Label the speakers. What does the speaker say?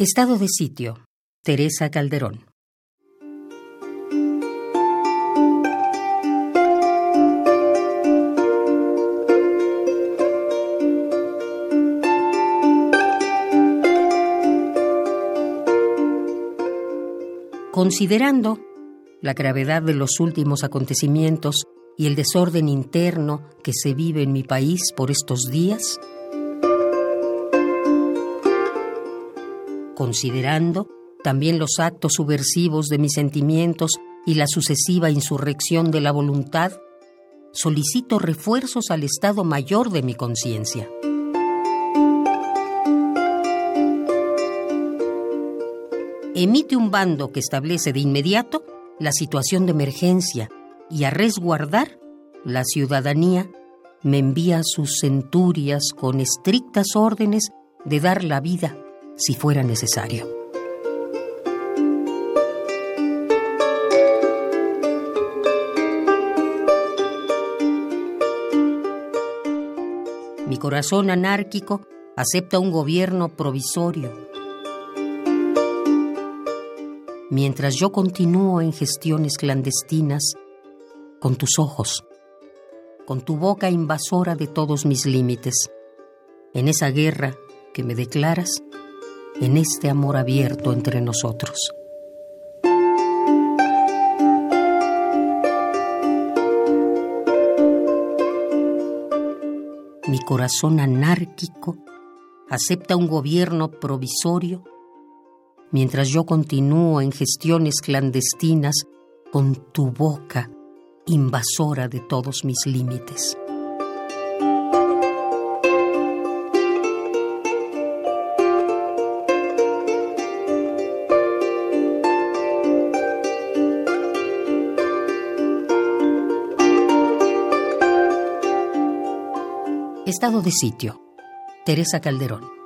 Speaker 1: Estado de sitio. Teresa Calderón. Considerando la gravedad de los últimos acontecimientos y el desorden interno que se vive en mi país por estos días, considerando también los actos subversivos de mis sentimientos y la sucesiva insurrección de la voluntad, solicito refuerzos al estado mayor de mi conciencia. Emite un bando que establece de inmediato la situación de emergencia y a resguardar la ciudadanía me envía sus centurias con estrictas órdenes de dar la vida si fuera necesario. Mi corazón anárquico acepta un gobierno provisorio. Mientras yo continúo en gestiones clandestinas con tus ojos, con tu boca invasora de todos mis límites, en esa guerra que me declaras en este amor abierto entre nosotros. Mi corazón anárquico acepta un gobierno provisorio mientras yo continúo en gestiones clandestinas con tu boca invasora de todos mis límites. Estado de sitio. Teresa Calderón.